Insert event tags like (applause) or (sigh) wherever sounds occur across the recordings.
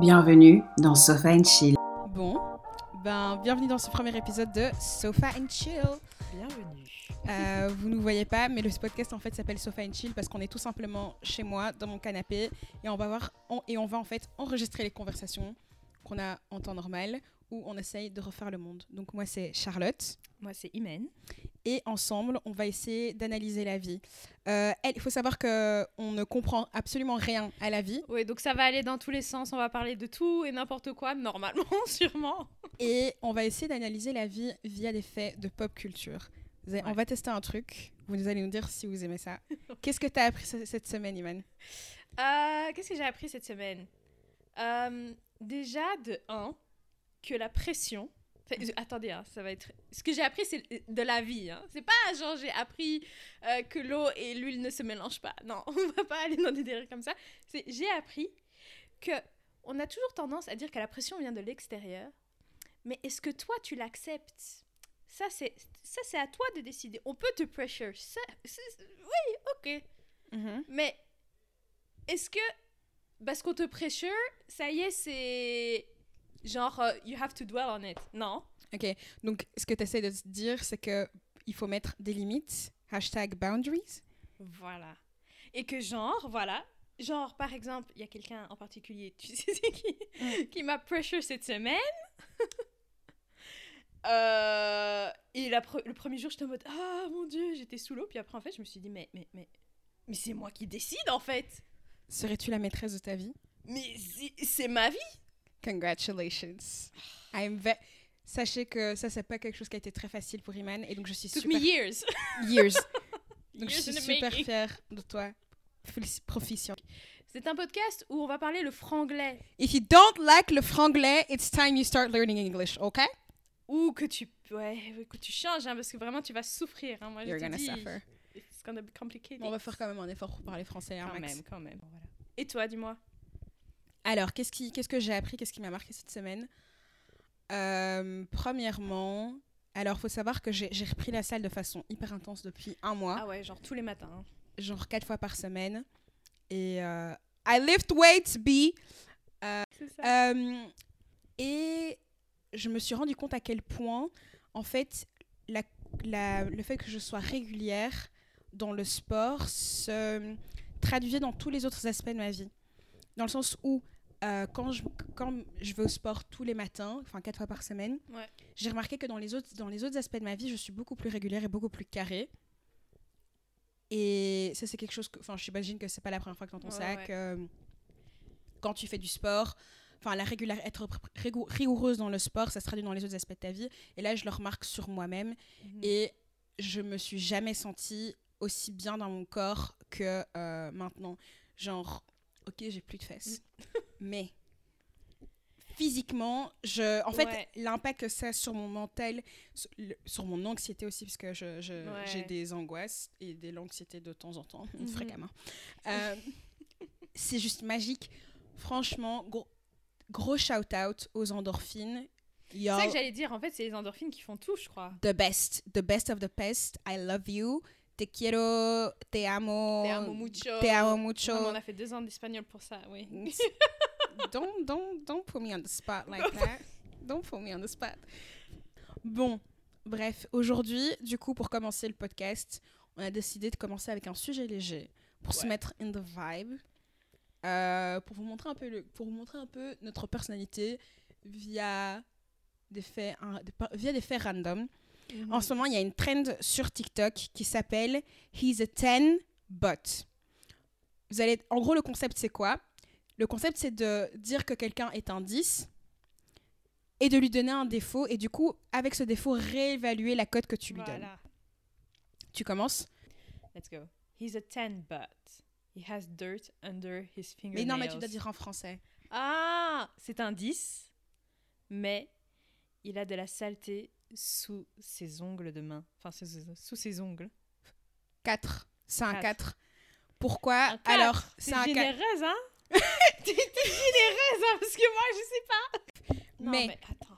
Bienvenue dans Sofa and Chill. Bon, ben bienvenue dans ce premier épisode de Sofa and Chill. Bienvenue. Euh, vous ne nous voyez pas, mais le podcast en fait s'appelle Sofa and Chill parce qu'on est tout simplement chez moi dans mon canapé et on va voir on- et on va en fait enregistrer les conversations qu'on a en temps normal où on essaye de refaire le monde. Donc moi c'est Charlotte Moi, c'est Imen. Et ensemble on va essayer d'analyser la vie. Euh, elle- Il faut savoir que on ne comprend absolument rien à la vie Oui, donc ça va aller dans tous les sens. On va parler de tout et n'importe quoi, normalement, (laughs) sûrement. et on va essayer d'analyser la vie via des faits de pop culture. On va tester un truc. Vous allez nous dire si vous aimez ça. (laughs) Qu'est-ce que tu as appris ce- cette semaine, Iman? Euh, Qu'est-ce que j'ai appris cette semaine? Euh, Déjà, de 1, que la pression. Attendez, hein, ça va être. Ce que j'ai appris, c'est de la vie. Hein. C'est pas genre j'ai appris euh, que l'eau et l'huile ne se mélangent pas. Non, (laughs) on va pas aller dans des délires comme ça. C'est j'ai appris que on a toujours tendance à dire que la pression vient de l'extérieur. Mais est-ce que toi tu l'acceptes? Ça c'est ça c'est à toi de décider. On peut te pressure. Ça, oui, ok. Mhm. Mais est-ce que parce qu'on te pressure, ça y est, c'est genre euh, you have to dwell on it Non? Ok, donc ce que tu essaies de dire, c'est que il faut mettre des limites. Hashtag boundaries. Voilà. Et que genre, voilà, genre par exemple, il y a quelqu'un en particulier, (laughs) tu sais qui, Mm. qui m'a pressure cette semaine. (laughs) Euh, et la pre- le premier jour, j'étais en mode ah mon dieu, j'étais sous l'eau. Puis après, en fait, je me suis dit mais mais mais mais c'est moi qui décide en fait. Serais-tu la maîtresse de ta vie? Mais c'est ma vie. Congratulations. I'm ve- Sachez que ça, c'est pas quelque chose qui a été très facile pour Iman. Et donc, je suis Took super... me years. (laughs) Years. (laughs) Donc, je Years suis in the super making. fière de toi. Proficient. C'est un podcast où on va parler le franglais. If you don't like le franglais, it's time you start learning English, okay? Ou que tu, ouais, que tu changes, hein, parce que vraiment tu vas souffrir. Hein, moi, je You're te gonna dis, suffer. It's gonna be complicated. On va faire quand même un effort pour parler français, hein, quand Max. même, quand même. Voilà. Et toi, dis-moi? Alors, qu'est-ce, qui, qu'est-ce que j'ai appris Qu'est-ce qui m'a marqué cette semaine? Euh, Premièrement, alors faut savoir que j'ai, j'ai repris la salle de façon hyper intense depuis un mois, Ah ouais, genre tous les matins. hein. genre quatre fois par semaine. Et euh, I lift weights, B. C'est ça. Euh, et je me suis rendu compte à quel point, en fait, la, la- le fait que je sois régulière dans le sport se traduisait dans tous les autres aspects de ma vie. Dans le sens où, euh, quand, je, quand je vais au sport tous les matins, enfin quatre fois par semaine, Ouais. j'ai remarqué que dans les, autres, dans les autres aspects de ma vie, je suis beaucoup plus régulière et beaucoup plus carrée. Et ça, c'est quelque chose que. Enfin, j'imagine que c'est pas la première fois que tu entends Ouais, ça, ouais. que quand tu fais du sport, enfin, la régular... être rigou- rigoureuse dans le sport, ça se traduit dans les autres aspects de ta vie. Et là, je le remarque sur moi-même. Mhm. Et je me suis jamais sentie aussi bien dans mon corps que euh, maintenant. Genre, ok, j'ai plus de fesses. (laughs) mais physiquement, je, en fait, Ouais. l'impact que ça a sur mon mental, sur, le- sur mon anxiété aussi, parce que je, je- Ouais. j'ai des angoisses et des l'anxiété de temps en temps, Mhm. fréquemment. Euh, (laughs) c'est juste magique. Franchement, gros, gros shout-out aux endorphines. C'est ça que j'allais dire. En fait, c'est les endorphines qui font tout, je crois. the best, the best of the best. I love you. Te quiero, te amo. Te amo mucho. Te amo mucho. On a fait deux ans d'espagnol pour ça, oui. don't, don't, don't put me on the spot like that. Don't put me on the spot. Bon, bref, aujourd'hui, du coup, pour commencer le podcast, on a décidé de commencer avec un sujet léger pour se mettre in the vibe, euh, pour vous montrer un peu le, pour vous montrer un peu notre personnalité via des faits, un- des pa- via des faits random. En ce moment, il y a une trend sur TikTok qui s'appelle He's a 10 but. Vous allez, en gros, le concept, c'est quoi? Le concept, c'est de dire que quelqu'un est un 10 et de lui donner un défaut et du coup, avec ce défaut, réévaluer la cote que tu lui donnes. Tu commences? Let's go. He's a 10 but. He has dirt under his Mais fingernails. non, mais tu dois dire en français. Ah, c'est un 10, mais il a de la saleté sous ses ongles de main. Enfin, sous, sous ses ongles. 4. C'est un Quatre. 4. Pourquoi? Un quatre? Alors, C'est un 4. généreuse, hein? (laughs) T'es généreuse, hein, parce que moi, je sais pas. Non, Mais- mais, attends.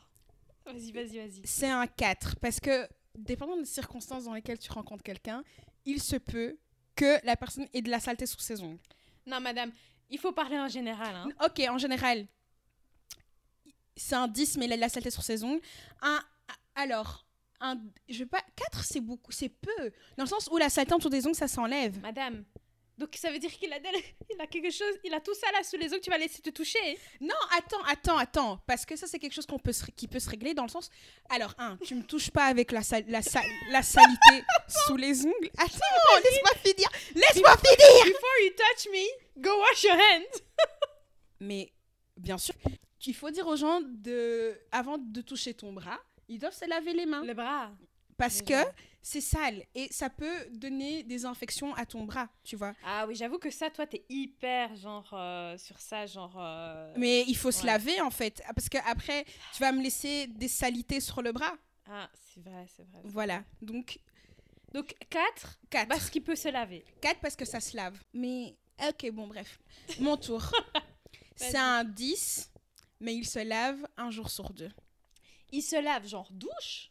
Vas-y, vas-y, vas-y. C'est un 4 parce que, dépendant des circonstances dans lesquelles tu rencontres quelqu'un, il se peut que la personne ait de la saleté sur ses ongles. Non, madame, il faut parler en général, hein. Ok, en général. c'est un 10, mais il a de la saleté sur ses ongles. Un, alors, un, je veux pas, 4, c'est beaucoup, c'est peu. Dans le sens où la saleté autour des ongles, ça s'enlève. Madame. Donc ça veut dire qu'il a, del- il a quelque chose, il a tout ça là sous les ongles, tu vas laisser te toucher. Non, attends, attends, attends. Parce que ça, c'est quelque chose qu'on peut se- qui peut se régler dans le sens. Alors, un, tu me touches pas avec la, sal- la, sal- la salité (laughs) sous les ongles. Attends, laisse-moi finir. Laisse-moi finir. Before you touch me, go wash your hands. (laughs) Mais, bien sûr, il faut dire aux gens, de, avant de toucher ton bras, ils doivent se laver les mains. Le bras. Parce que c'est sale. Et ça peut donner des infections à ton bras, tu vois. Ah oui, j'avoue que ça, toi, t'es hyper genre euh, sur ça, genre. euh, Mais il faut se laver, en fait. Parce que après, tu vas me laisser des salités sur le bras. Ah, c'est vrai, c'est vrai. Voilà. Donc, Donc 4, 4. parce qu'il peut se laver. 4 parce que ça se lave. Mais, ok, bon, bref. Mon tour. (laughs) c'est un 10, mais il se lave un jour sur deux. Il se lave genre douche?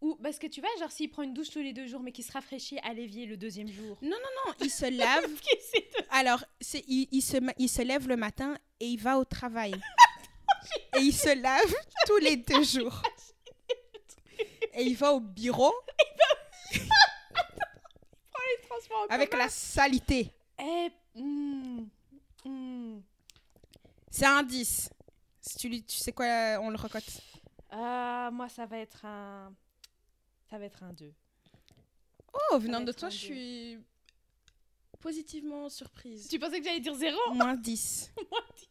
Ou parce que tu vois, genre s'il prend une douche tous les deux jours mais qu'il se rafraîchit à l'évier le deuxième jour. Non, il se (laughs) lave. Alors, c'est, il, il se, il se lève le matin et il va au travail. (laughs) et il se lave tous les deux jours. Et il va au bureau (laughs) les transports en avec la salité. Eh, hmm, hmm. C'est un 10. Si tu, tu sais quoi, on le recote. Ah, moi ça va être un. Ça va être un 2. Oh, venant de toi, je suis positivement surprise. Tu pensais que j'allais dire 0 (laughs) Moins 10. Moi 10.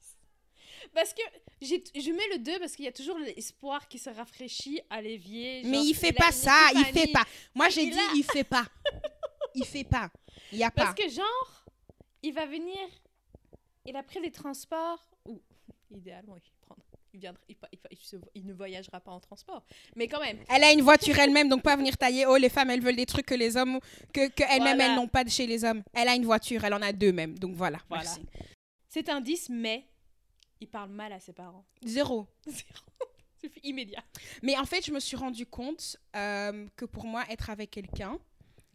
Parce que je mets le 2 parce qu'il y a toujours l'espoir qui se rafraîchit à l'évier. Mais il fait pas ça, il fait pas. Moi, j'ai dit, a- il fait pas. (laughs) Il fait pas. Il y a pas. Parce que genre, il va venir, il a pris les transports, ou idéalement il, prendra- il, viendra, il, pa- il, fa- il se- il ne voyagera pas en transport. Mais quand même, Elle a une voiture elle-même, donc pas venir tailler. Oh, les femmes, elles veulent des trucs que les hommes, que, que elles-mêmes, Voilà. elles n'ont pas de chez les hommes. Elle a une voiture, elle en a deux même. Donc voilà. Voilà. Merci. c'est un 10, mais il parle mal à ses parents. Zéro. (laughs) Zéro. C'est immédiat. Mais en fait, je me suis rendu compte euh, que pour moi, être avec quelqu'un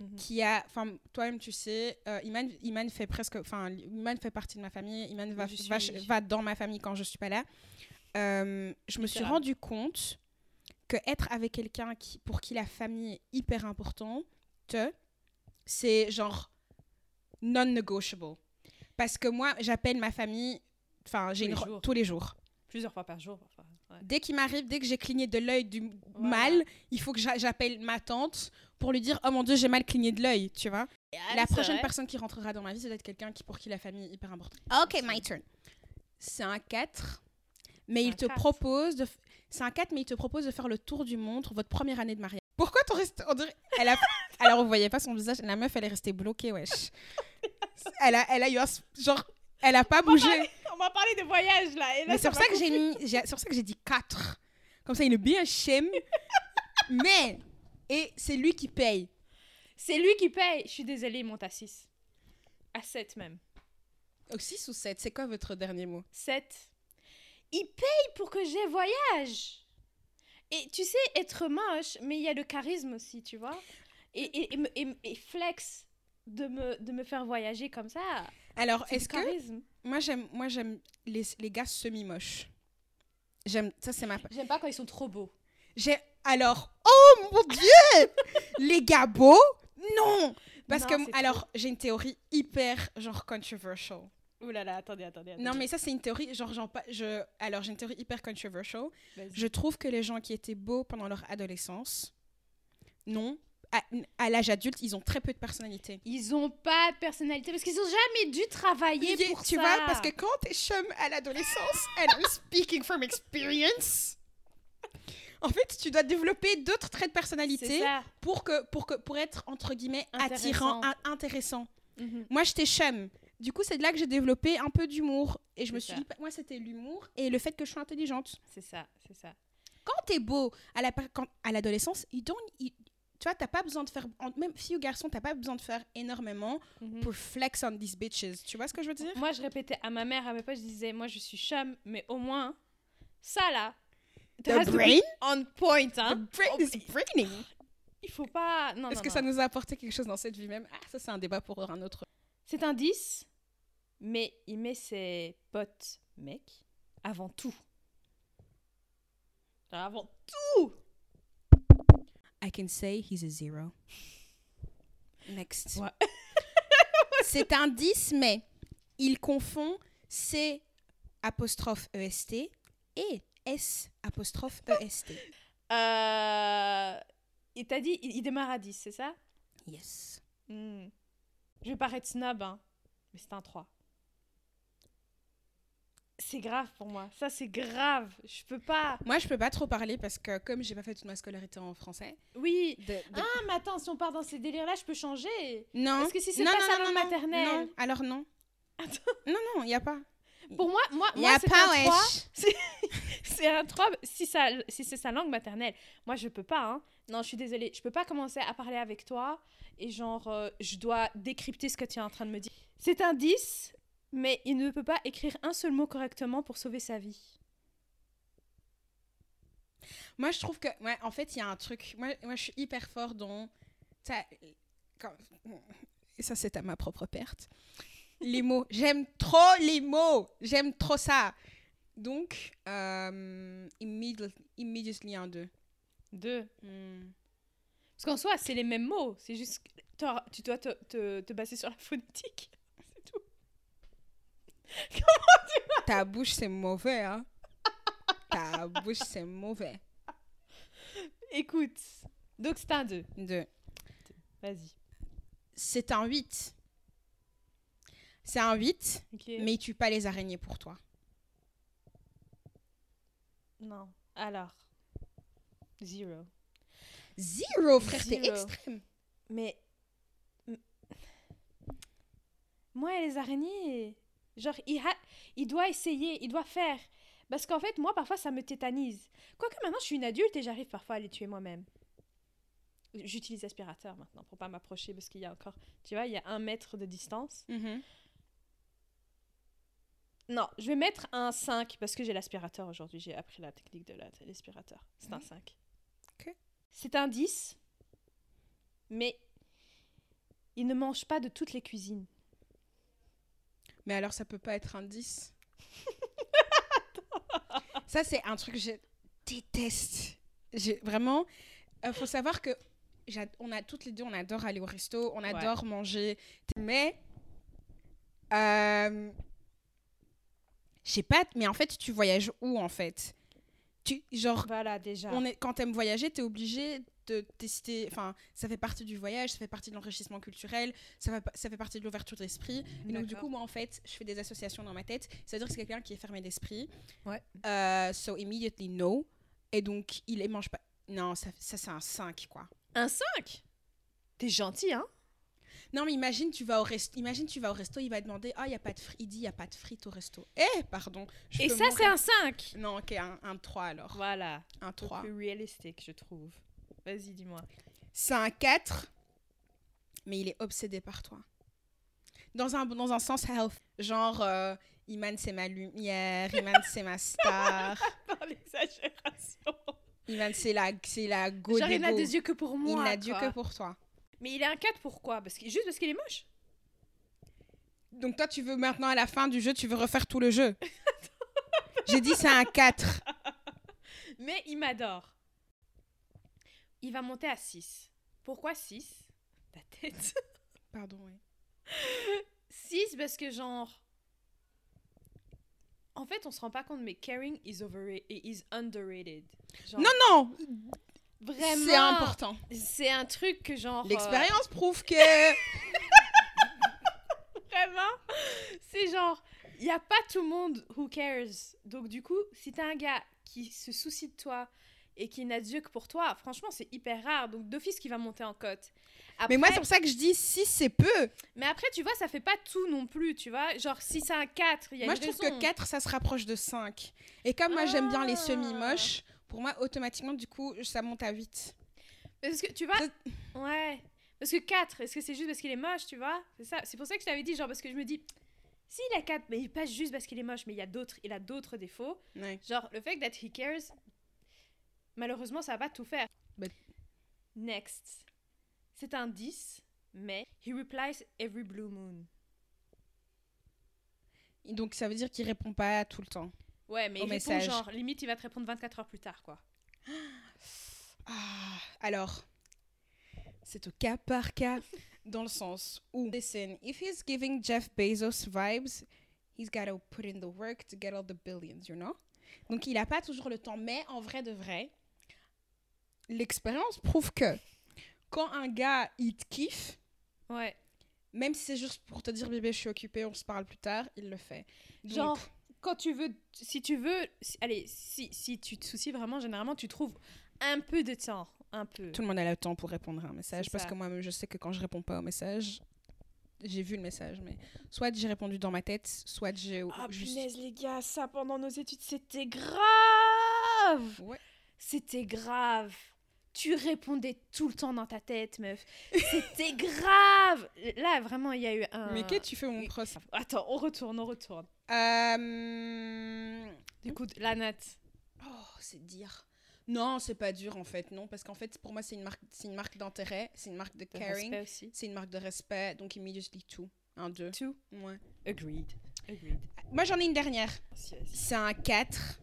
Mhm. qui a, enfin, toi-même, tu sais, euh, Iman, Iman fait presque, enfin, Iman fait partie de ma famille. Iman va, suis- va, va dans ma famille quand je suis pas là. Euh, je me suis rendu compte que être avec quelqu'un qui, pour qui la famille est hyper importante, c'est genre non-negotiable. Parce que moi, j'appelle ma famille, enfin, j'ai Tous une les re- jours. tous les jours. Plusieurs fois par jour. parfois. Ouais. Dès qu'il m'arrive, dès que j'ai cligné de l'œil du Voilà. mal, il faut que j'a- j'appelle ma tante pour lui dire Oh mon dieu, j'ai mal cligné de l'œil, tu vois. Ah, la prochaine vrai? personne qui rentrera dans ma vie, c'est d'être quelqu'un qui, pour qui la famille est hyper importante. Ok, my turn. C'est un 4, mais il te 4. propose de. f- C'est un 4, mais il te propose de faire le tour du monde pour votre première année de mariage. Pourquoi ton reste on dirait... (laughs) elle a... Alors, vous voyez pas son visage, la meuf, elle est restée bloquée, wesh. (laughs) Elle a, elle a eu un... Genre, elle a pas bougé. On m'a parlé de voyage là. Et là Mais c'est pour ça que j'ai mis, c'est pour ça que j'ai dit 4. Comme ça, il est bien chem. (laughs) Mais, et c'est lui qui paye. C'est lui qui paye. Je suis désolée, il monte à 6. À 7 même. Au 6 ou 7, c'est quoi votre dernier mot? 7. Il paye pour que j'ai voyage. Et tu sais, être moche, mais il y a le charisme aussi, tu vois. Et, et, et, me- et, et flex de me, de me faire voyager comme ça. Alors, est-ce que moi j'aime, moi j'aime les, les gars semi-moches. J'aime, ça c'est ma. J'aime pas quand ils sont trop beaux. J'ai, alors, oh mon dieu, (laughs) les gars beaux, non, parce Non, que alors j'ai une théorie hyper genre controversial. Ouh là là, attendez, attendez. Non mais ça c'est une théorie genre j'en pa- je alors j'ai une théorie hyper controversial. Je trouve que les gens qui étaient beaux pendant leur adolescence, non, à, à l'âge adulte, ils ont très peu de personnalité. Ils ont pas de personnalité parce qu'ils ont jamais dû travailler Tu pour tu ça. vois, parce que quand t'es chum à l'adolescence, (laughs) and I'm speaking from experience, en fait, tu dois développer d'autres traits de personnalité pour, que, pour, que, pour être, entre guillemets, attirant, in- intéressant. Mhm. Moi, j'étais chum. Du coup, c'est de là que j'ai développé un peu d'humour. Et je me suis dit, moi, c'était l'humour et le fait que je suis intelligente. C'est ça, c'est ça. quand t'es beau à la l'adolescence, you don't- you- tu vois, t'as pas besoin de faire, même fille ou garçon, t'as pas besoin de faire énormément Mhm. pour flex on these bitches. Tu vois ce que je veux dire? Moi, je répétais à ma mère, à mes potes, je disais, moi, je suis chum, mais au moins, ça là. The brain, On point, the hein. brain Oh, is braining. Il faut pas. Non, Est-ce que non. ça nous a apporté quelque chose dans cette vie même? Ah, ça c'est un débat pour un autre. C'est un 10, mais il met ses potes mecs avant tout. Avant I can say he's a zero. Next. Ouais. (laughs) C'est un 10, mais il confond C apostrophe EST et S apostrophe EST. Euh, il t'a dit, il, il démarre à 10, c'est ça? Yes. Hmm. Je vais paraître snob, hein, mais c'est un 3. C'est grave pour moi. Ça, c'est grave. Je peux pas. Moi, je peux pas trop parler parce que comme j'ai pas fait toute ma scolarité en français. Oui. de- de- Ah, mais attends, si on part dans ces délires-là, je peux changer. non. Parce que si c'est pas non, sa langue maternelle. Non, alors non. Attends. Non, non, il y a pas. Pour moi, moi, y moi a pas, un 3. wesh. C'est un 3 si, ça, si c'est sa langue maternelle. Moi, je peux pas. Hein. Non, je suis désolée. Je peux pas commencer à parler avec toi et genre, euh, je dois décrypter ce que tu es en train de me dire. C'est un 10, mais il ne peut pas écrire un seul mot correctement pour sauver sa vie. Moi, je trouve que, ouais, en fait, il y a un truc. Moi, moi, je suis hyper fort dans. ça- quand- Et ça, c'est à ma propre perte. Les mots. (laughs) J'aime trop les mots. J'aime trop ça. Donc, euh, immediately, immediately un 2. Deux. Parce qu'en soi, c'est les mêmes mots. C'est juste tu dois te, te, te baser sur la phonétique. (laughs) C'est tout. Ta bouche, c'est mauvais, hein. Ta bouche, c'est mauvais. Écoute. Donc, c'est un 2. 2. Vas-y. C'est un 8. C'est un 8, Ok. mais il tue pas les araignées pour toi. Non. Alors. Zero. Zero, frère, t'es Zero. extrême. Mais. Moi et les araignées. Genre, il, ha- il doit essayer, il doit faire. Parce qu'en fait, moi, parfois, ça me tétanise. Quoique maintenant, je suis une adulte et j'arrive parfois à les tuer moi-même. J'utilise l'aspirateur maintenant pour pas m'approcher parce qu'il y a encore. Tu vois, il y a un mètre de distance. Mhm. Non, je vais mettre un 5 parce que j'ai l'aspirateur aujourd'hui. J'ai appris la technique de la- de l'aspirateur. C'est un 5. Ok. C'est un 10. Mais il ne mange pas de toutes les cuisines. Mais alors, ça peut pas être un 10 (laughs) Ça, c'est un truc que je déteste. Vraiment. Il faut savoir que on a toutes les deux, on adore aller au resto, on adore manger. Mais. Euh, je sais pas, mais en fait, tu voyages où en fait? Tu, Genre, Voilà, déjà. on est, quand t'aimes voyager, t'es obligé de tester. Enfin, ça fait partie du voyage, ça fait partie de l'enrichissement culturel, ça fait, pa- ça fait partie de l'ouverture d'esprit. Et donc, du coup, moi, en fait, je fais des associations dans ma tête. C'est-à-dire que c'est quelqu'un qui est fermé d'esprit. Ouais. Euh, so, immediately no. Et donc, il les mange pas. Non, ça, ça c'est un 5, quoi. Un 5 T'es gentil, hein? Non, mais imagine, tu vas au resto, imagine, tu vas au resto, il va demander Ah, il y a pas de frites. Il dit Il y a pas de frites au resto. Eh, pardon. Et ça, c'est un 5 Non, ok, un, un 3 alors. Voilà. Un 3. Plus réalistique, je trouve. Vas-y, dis-moi. C'est un 4, mais il est obsédé par toi. Dans un, dans un sens health. Genre, euh, Iman, c'est ma lumière, Iman, c'est ma star, (laughs) Dans l'exagération. Iman, c'est la, c'est la go Genre, des il n'a des yeux que pour moi. Il n'a Dieu quoi. que pour toi. Mais il est un 4 pourquoi parce que, Juste parce qu'il est moche? Donc toi, tu veux maintenant, à la fin du jeu, tu veux refaire tout le jeu. (laughs) J'ai dit c'est un 4. Mais il m'adore. Il va monter à 6. Pourquoi 6 Ta tête. (laughs) Pardon, oui. 6 parce que genre... En fait, on se rend pas compte, mais caring is overrated, is underrated. Genre, Non, non vraiment. C'est important. C'est un truc que genre... euh, L'expérience prouve que... (laughs) Vraiment C'est genre, il n'y a pas tout le monde who cares. Donc du coup, si t'as un gars qui se soucie de toi et qui n'a Dieu que pour toi, franchement, c'est hyper rare. Donc d'office qui va monter en cote. Mais moi, c'est pour ça que je dis 6, c'est peu. mais après, tu vois, ça fait pas tout non plus, tu vois. Genre, si c'est un 4, il y a Moi, une je trouve raison. que 4, ça se rapproche de 5. Et comme moi, j'aime bien les Ah. semi-moches, pour moi, automatiquement, du coup, ça monte à 8. Parce que, tu vois, ouais. Parce que 4, est-ce que c'est juste parce qu'il est moche, tu vois? C'est ça. C'est pour ça que je t'avais dit, genre, parce que je me dis, s'il a 4, mais pas juste parce qu'il est moche, mais il y a d'autres, il a d'autres défauts. Ouais. Genre, le fait that he cares, malheureusement, ça va pas tout faire. But- Next. C'est un 10, mais he replies every blue moon. Donc, ça veut dire qu'il répond pas tout le temps. Ouais, mais Au il répond message. genre, limite, il va te répondre 24 heures plus tard, quoi. (gasps) Ah, alors, c'est au cas par cas, dans le sens où, listen, if he's giving Jeff Bezos vibes, he's gotta put in the work to get all the billions, you know? Donc, il n'a pas toujours le temps, mais en vrai de vrai, l'expérience prouve que quand un gars, il te kiffe, Ouais. même si c'est juste pour te dire bébé, je suis occupé, on se parle plus tard, il le fait. Donc, Genre, quand tu veux, si tu veux, si- allez, si, si tu te soucies vraiment, généralement, tu trouves un peu de temps. Un peu. tout le monde a le temps pour répondre à un message parce que moi-même, je sais que quand je réponds pas au message, j'ai vu le message, mais soit j'ai répondu dans ma tête, soit j'ai Ah, juste. punaise, les gars, ça pendant nos études, c'était grave! Ouais. C'était grave. Tu répondais tout le temps dans ta tête, meuf. C'était (laughs) grave! Là, vraiment, il y a eu un. Mais qu'est-ce que tu fais mon procès Attends, on retourne, on retourne. Euh... Du coup, la natte. Oh, c'est dire. Non, c'est pas dur en fait, non, parce qu'en fait, pour moi, c'est une marque, c'est une marque d'intérêt, c'est une marque de caring, c'est une marque de respect, donc immediately two, un deux. Two? Ouais. Agreed. Agreed. Moi, j'en ai une dernière. C'est un 4,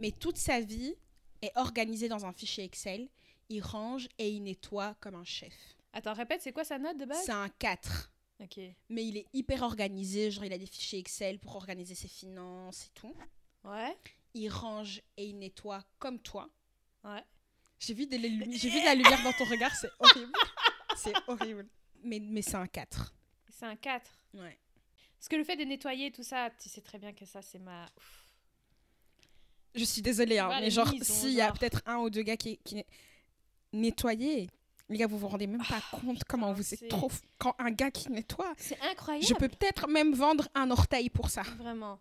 mais toute sa vie est organisée dans un fichier Excel. Il range et il nettoie comme un chef. Attends, répète, c'est quoi sa note de base? C'est un 4, Ok. mais il est hyper organisé. Genre, il a des fichiers Excel pour organiser ses finances et tout. Ouais. Il range et il nettoie comme toi. Ouais. J'ai vu, lumi- de la lumière dans ton regard, c'est horrible. c'est horrible. Mais, mais c'est un 4. C'est un 4. Ouais. Parce que le fait de nettoyer tout ça, tu sais très bien que ça, c'est ma. Ouf. Je suis désolée, hein, mais genre, s'il y a peut-être un ou deux gars qui, qui nettoyaient, les gars, vous vous rendez même pas compte comment vous êtes trop. Quand un gars qui nettoie, C'est incroyable. je peux peut-être même vendre un orteil pour ça. Vraiment.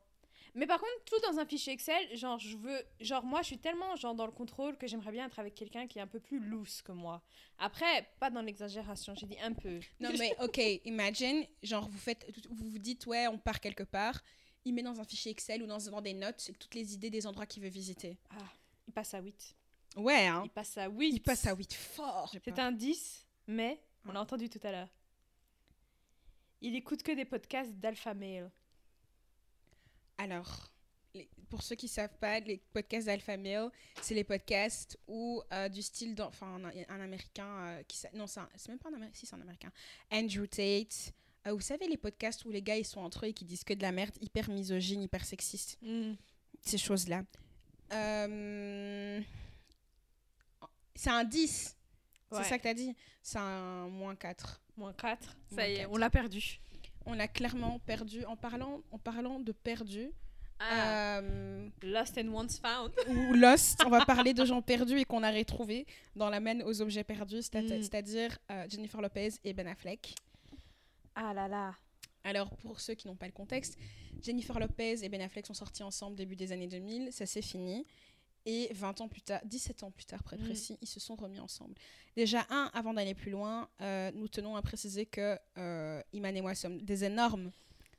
Mais par contre, tout dans un fichier Excel, genre, je veux. Genre, moi, je suis tellement genre, dans le contrôle que j'aimerais bien être avec quelqu'un qui est un peu plus loose que moi. Après, pas dans l'exagération, j'ai dit un peu. Non, mais (laughs) ok, imagine, genre, vous faites, vous vous dites, ouais, on part quelque part. Il met dans un fichier Excel ou dans, dans des notes toutes les idées des endroits qu'il veut visiter. Ah, il passe à 8. Ouais, hein. Il passe à 8. Il passe à 8 fort. C'est un 10, mais on l'a entendu tout à l'heure. Il écoute que des podcasts d'Alpha Male. Alors, les- pour ceux qui savent pas, les podcasts d'Alpha Male, c'est les podcasts où, euh, du style, enfin, un, un américain, euh, qui, non, c'est même pas un américain, si c'est un américain, Andrew Tate. Euh, vous savez, les podcasts où les gars, ils sont entre eux et qui disent que de la merde, hyper misogyne, hyper sexiste, ces choses-là. Euh, C'est un 10, Ouais. c'est ça que t'as dit C'est un moins 4. Moins 4. Ça Moins y est, on l'a perdu. On a clairement perdu, en parlant, en parlant de perdu, Ah. euh, Lost and once found. ou Lost, on va parler de gens perdus et qu'on a retrouvés dans la mène aux objets perdus, Mm. c'est-à-dire euh, Jennifer Lopez et Ben Affleck. Ah là là. Alors, pour ceux qui n'ont pas le contexte, Jennifer Lopez et Ben Affleck sont sortis ensemble début des années 2000, ça s'est fini. Et 20 ans plus tard, 17 ans plus tard, près Mm. précis, ils se sont remis ensemble. Déjà, un, avant d'aller plus loin, euh, nous tenons à préciser que euh, Iman et moi sommes des énormes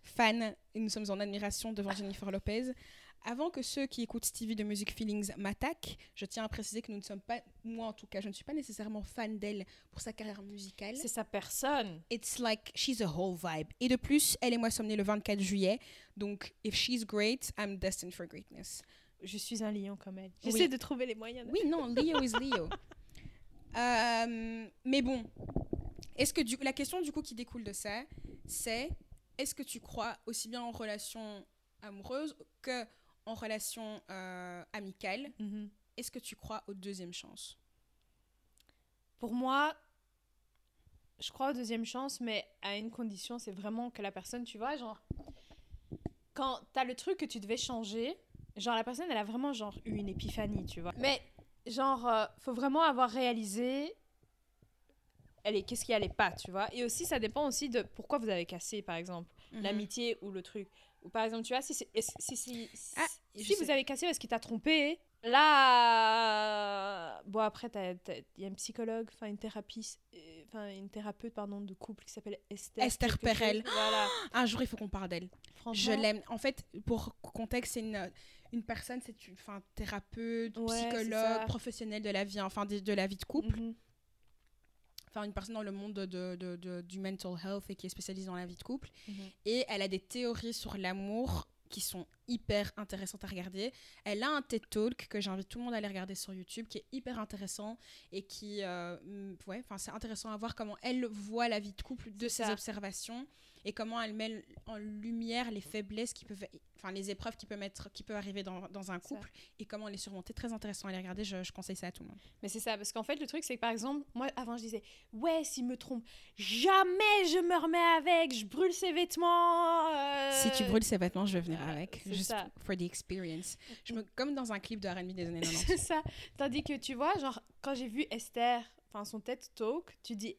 fans et nous sommes en admiration devant Jennifer Lopez. Avant que ceux qui écoutent Stevie de Music Feelings m'attaquent, je tiens à préciser que nous ne sommes pas, moi en tout cas, je ne suis pas nécessairement fan d'elle pour sa carrière musicale. C'est sa personne. It's like she's a whole vibe. Et de plus, elle et moi sommes nés le 24 juillet. Donc, if she's great, I'm destined for greatness. Je suis un lion comme elle. Oui. J'essaie de trouver les moyens. de- Oui, non, Leo is Leo. (laughs) Euh, mais bon, est-ce que du, la question du coup qui découle de ça, c'est est-ce que tu crois aussi bien en relation amoureuse que en relation euh, amicale? Mhm. Est-ce que tu crois aux deuxièmes chances? Pour moi, je crois aux deuxième chance, mais à une condition, c'est vraiment que la personne, tu vois, genre, quand t'as le truc que tu devais changer, genre la personne, elle a vraiment genre eu une épiphanie, tu vois. Mais genre, euh, faut vraiment avoir réalisé, elle est, qu'est-ce qui allait pas, tu vois. Et aussi, ça dépend aussi de pourquoi vous avez cassé, par exemple, Mhm. l'amitié ou le truc. Ou par exemple, tu vois, si, c'est- si, si, si, Ah, si vous sais. avez cassé parce qu'il t'a trompé, là, bon après, il y a une psychologue, enfin une thérapie, euh, enfin une thérapeute pardon de couple qui s'appelle Esther. Esther chose. Perel. Voilà. (gasps) Un jour, il faut qu'on parle d'elle. Je l'aime. En fait, pour contexte, c'est une, une personne, c'est une enfin, thérapeute, Ouais, psychologue, ça. professionnelle de la vie, enfin de, de la vie de couple. mhm. Enfin, une personne dans le monde de, de- de- du mental health et qui est spécialisée dans la vie de couple. Mhm. Et elle a des théories sur l'amour qui sont hyper intéressantes à regarder. Elle a un TED Talk que j'invite tout le monde à aller regarder sur YouTube, qui est hyper intéressant et qui, euh, ouais, enfin c'est intéressant à voir comment elle voit la vie de couple de ses ça. observations et comment elle met en lumière les faiblesses qui peuvent, enfin les épreuves qui peuvent être, qui peuvent arriver dans, dans un couple et comment les surmonter. Très intéressant à aller regarder. Je, je conseille ça à tout le monde. Mais c'est ça, parce qu'en fait, le truc, c'est que par exemple, moi, avant, je disais, ouais, s'il me trompe, jamais je me remets avec, je brûle ses vêtements. euh, Si tu brûles ses vêtements, je vais venir avec, juste ça. for the experience. Je me, comme dans un clip de R&B des années (laughs) 90. C'est ça. Tandis que tu vois, genre, quand j'ai vu Esther, enfin, son TED Talk, tu dis,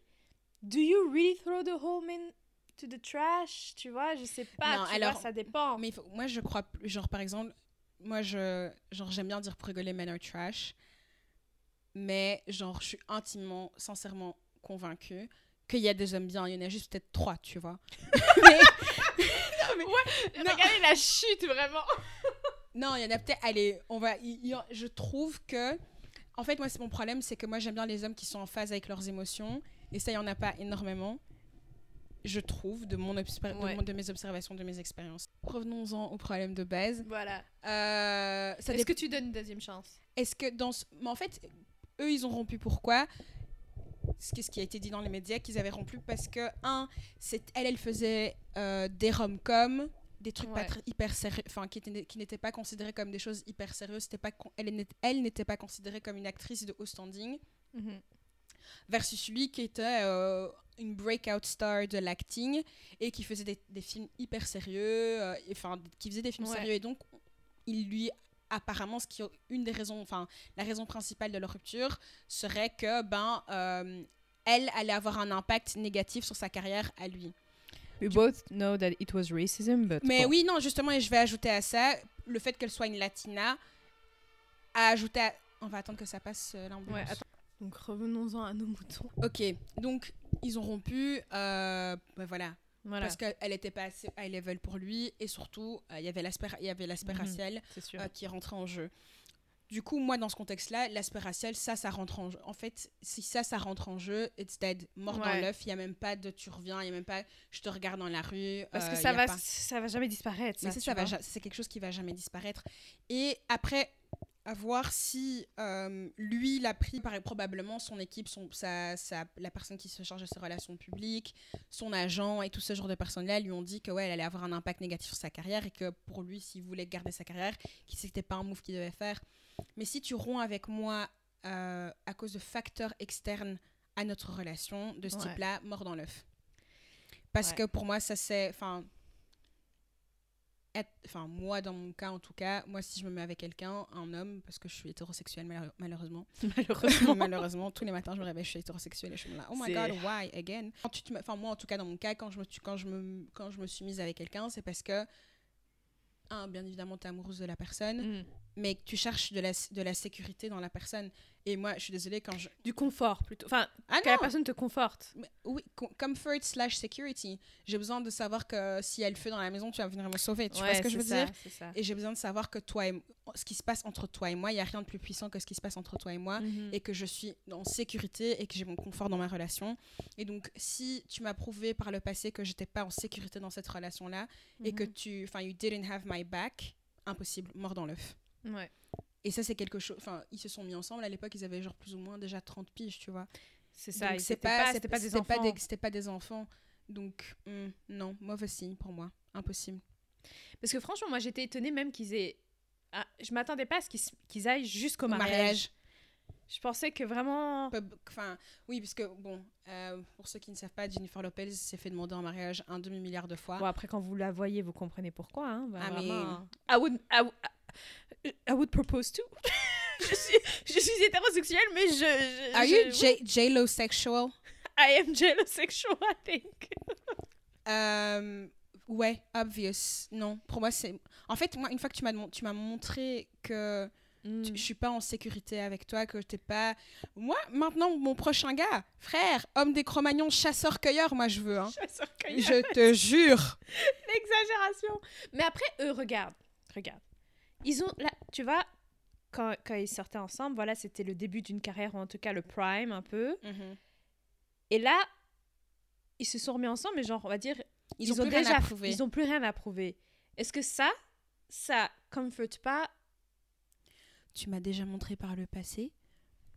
do you really throw the home in to the trash Tu vois, je sais pas, Non, tu alors, vois, ça dépend. Mais faut- moi, je crois, genre par exemple, moi, je, genre j'aime bien dire pour rigoler men are trash, mais genre je suis intimement, sincèrement convaincue qu'il y a des hommes bien, il y en a juste peut-être trois, tu vois. (laughs) mais, non. Regardez la chute, vraiment. (laughs) non, il y en a peut-être, allez, on va, y je trouve que, en fait, moi, c'est mon problème, c'est que moi, j'aime bien les hommes qui sont en phase avec leurs émotions, et ça, il y en a pas énormément. Je trouve, de, mon de mes observations, de mes expériences. Revenons-en au problème de base. Voilà. Euh, Est-ce que tu donnes une deuxième chance? Est-ce que dans ce... Mais en fait, eux, ils ont rompu pourquoi? Ce qui, a été dit dans les médias, qu'ils avaient rompu parce que, un, c'est, elle, elle faisait euh, des rom-coms, des trucs pas Ouais. hyper sérieux, enfin, qui, étaient- qui n'étaient pas considérés comme des choses hyper sérieuses. Pas, elle, elle n'était pas considérée comme une actrice de haut standing, Mhm. versus lui qui était euh, une breakout star de l'acting et qui faisait des, des films hyper sérieux, euh, enfin, qui faisait des films Ouais. sérieux. Et donc, il lui apparemment ce qui une des raisons enfin la raison principale de leur rupture serait que ben euh, elle allait avoir un impact négatif sur sa carrière à lui We both know that it was racism, but mais bon. oui non justement et je vais ajouter à ça le fait qu'elle soit une latina a ajouté à... on va attendre que ça passe euh, l'ambulance. Ouais, attends. Donc revenons-en à nos moutons. ok donc ils ont rompu euh, ben voilà Voilà, parce qu'elle était pas assez high level pour lui et surtout euh, il y avait l'aspect il y avait l'aspect Mhm. racial sûr. euh, qui rentrait en jeu. Du coup, moi, dans ce contexte-là, l'aspect racial, ça, ça rentre en jeu. En fait, si ça, ça rentre en jeu, it's dead. Mort dans Ouais. l'œuf, il n'y a même pas de tu reviens, il n'y a même pas je te regarde dans la rue. Parce euh, que y ça va, pas. ça va jamais disparaître. Mais ça, va c'est quelque chose qui va jamais disparaître. Et après, à voir si euh, lui l'a pris, par probablement son équipe, son, sa, sa- la personne qui se charge de ses relations publiques, son agent et tout ce genre de personnes-là lui ont dit que ouais, elle allait avoir un impact négatif sur sa carrière et que pour lui, s'il voulait garder sa carrière, que c'était pas un move qu'il devait faire. Mais si tu romps avec moi euh, à cause de facteurs externes à notre relation de ce Ouais. type-là, mort dans l'œuf. Parce Ouais. que pour moi, ça c'est. Enfin, être- enfin moi dans mon cas en tout cas moi si je me mets avec quelqu'un un homme parce que je suis hétérosexuelle malheure- malheureusement (laughs) Malheureusement. (laughs) malheureusement tous les matins je me réveille je suis hétérosexuelle et je suis là oh my god why again? Quand tu te enfin moi en tout cas dans mon cas quand je me suis- quand je me quand je me suis mise avec quelqu'un c'est parce que un bien évidemment tu es amoureuse de la personne Mm. mais que tu cherches de la de la sécurité dans la personne et moi je suis désolée quand je Du confort plutôt. Enfin, ah que la personne te conforte. mais oui, co- comfort slash security. J'ai besoin de savoir que s'il y a le feu dans la maison, tu vas venir me sauver. Tu vois ce que je veux dire? Et j'ai besoin de savoir que toi et ce qui se passe entre toi et moi, il n'y a rien de plus puissant que ce qui se passe entre toi et moi. Mhm. Et que je suis en sécurité et que j'ai mon confort dans ma relation. Et donc, si tu m'as prouvé par le passé que j'étais pas en sécurité dans cette relation-là et que Mhm. tu, enfin, you didn't have my back, impossible, mort dans l'œuf. Ouais. Et ça, c'est quelque chose. Enfin, ils se sont mis ensemble. À l'époque, ils avaient genre plus ou moins déjà 30 piges, tu vois. C'est ça. Étaient pas, C'était pas des c'était enfants. c'était pas des enfants. Donc, hum, non, mauvais signe pour moi. Impossible. Parce que franchement, moi, j'étais étonnée même qu'ils aient. Ah, je m'attendais pas à ce qu'ils aillent jusqu'au Au mariage. mariage. Je pensais que vraiment. Enfin, oui, parce que, bon, euh, pour ceux qui ne savent pas, Jennifer Lopez s'est fait demander en mariage un demi-milliard de fois. Bon, après, quand vous la voyez, vous comprenez pourquoi. Hein. Bah, Ah, mais- vraiment. I would, I, would, I would propose too. (laughs) je, suis, je suis hétérosexuelle, mais je. je Are je- you J- J-Lo sexual? I am jealosexual, I think. Euh, ouais, obvious. Non, pour moi, c'est. En fait, moi, une fois que tu m'as mon- tu m'as montré que Mm. tu- je suis pas en sécurité avec toi, que t'es pas. Moi, maintenant, mon prochain gars, frère, homme des Cro-Magnons, chasseur-cueilleur, moi, je veux. Hein. Je te jure. (laughs) L'exagération. Mais après, eux, regarde. Regarde. Ils ont. Là, tu vois, quand, quand ils sortaient ensemble, voilà, c'était le début d'une carrière, ou en tout cas le prime un peu. Mhm. Et là, ils se sont remis ensemble, mais genre, on va dire, Ils, ont, ont plus rien déjà à prouver. Ils ont plus rien à prouver. Est-ce que ça, ça comforte pas? Tu m'as déjà montré par le passé